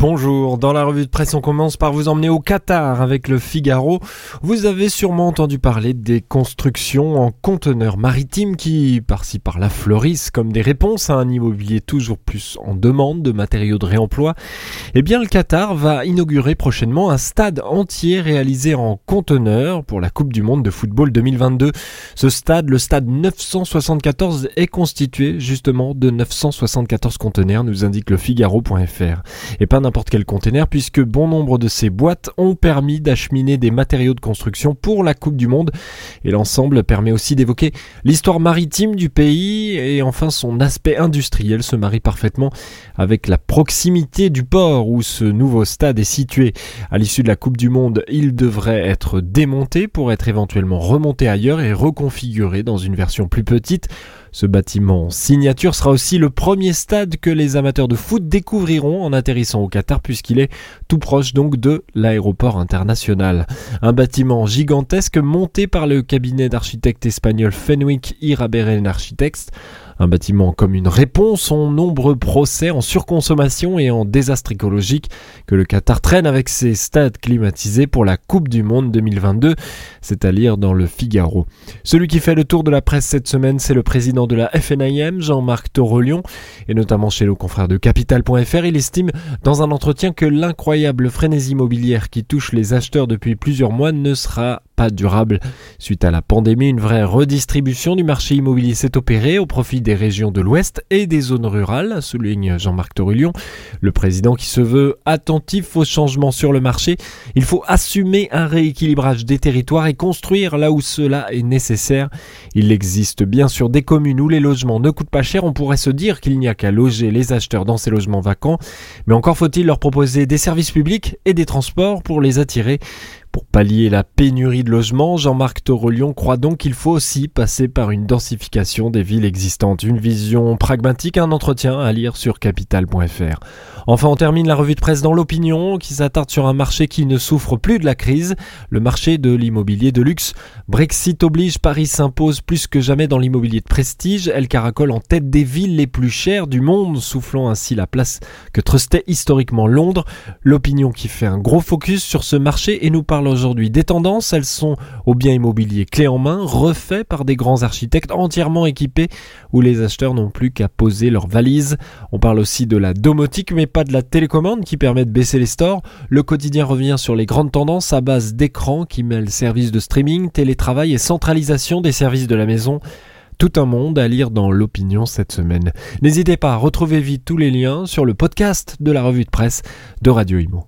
Bonjour, dans la revue de presse on commence par vous emmener au Qatar avec le Figaro. Vous avez sûrement entendu parler des constructions en conteneurs maritimes qui, par-ci par-là, fleurissent comme des réponses à un immobilier toujours plus en demande de matériaux de réemploi. Eh bien le Qatar va inaugurer prochainement un stade entier réalisé en conteneurs pour la Coupe du Monde de football 2022. Ce stade, le stade 974, est constitué justement de 974 conteneurs, nous indique le Figaro.fr. n'importe quel conteneur puisque bon nombre de ces boîtes ont permis d'acheminer des matériaux de construction pour la Coupe du Monde et l'ensemble permet aussi d'évoquer l'histoire maritime du pays et enfin son aspect industriel se marie parfaitement avec la proximité du port où ce nouveau stade est situé. À l'issue de la Coupe du Monde, il devrait être démonté pour être éventuellement remonté ailleurs et reconfiguré dans une version plus petite. Ce bâtiment signature sera aussi le premier stade que les amateurs de foot découvriront en atterrissant au Puisqu'il est tout proche donc de l'aéroport international. Un bâtiment gigantesque monté par le cabinet d'architectes espagnol Fenwick Iraberen Architects un bâtiment comme une réponse aux nombreux procès en surconsommation et en désastre écologique que le Qatar traîne avec ses stades climatisés pour la Coupe du Monde 2022, c'est à lire dans le Figaro. Celui qui fait le tour de la presse cette semaine, c'est le président de la FNIM, Jean-Marc Torolion, et notamment chez nos confrères de Capital.fr, il estime dans un entretien que l'incroyable frénésie immobilière qui touche les acheteurs depuis plusieurs mois ne sera pas durable. Suite à la pandémie, une vraie redistribution du marché immobilier s'est opérée au profit des régions de l'Ouest et des zones rurales, souligne Jean-Marc Torulion. Le président qui se veut attentif aux changements sur le marché, il faut assumer un rééquilibrage des territoires et construire là où cela est nécessaire. Il existe bien sûr des communes où les logements ne coûtent pas cher, on pourrait se dire qu'il n'y a qu'à loger les acheteurs dans ces logements vacants, mais encore faut-il leur proposer des services publics et des transports pour les attirer. Pour pallier la pénurie de logements, Jean-Marc Torolion croit donc qu'il faut aussi passer par une densification des villes existantes. Une vision pragmatique, un entretien à lire sur capital.fr. Enfin, on termine la revue de presse dans l'opinion qui s'attarde sur un marché qui ne souffre plus de la crise, le marché de l'immobilier de luxe. Brexit oblige, Paris s'impose plus que jamais dans l'immobilier de prestige. Elle caracole en tête des villes les plus chères du monde, soufflant ainsi la place que trustait historiquement Londres. L'opinion qui fait un gros focus sur ce marché et nous parle aujourd'hui des tendances. Elles sont au bien immobilier clé en main, refait par des grands architectes entièrement équipés où les acheteurs n'ont plus qu'à poser leurs valises. On parle aussi de la domotique mais pas de la télécommande qui permet de baisser les stores. Le quotidien revient sur les grandes tendances à base d'écran qui mêlent services de streaming, télétravail et centralisation des services de la maison. Tout un monde à lire dans l'opinion cette semaine. N'hésitez pas à retrouver vite tous les liens sur le podcast de la revue de presse de Radio Imo.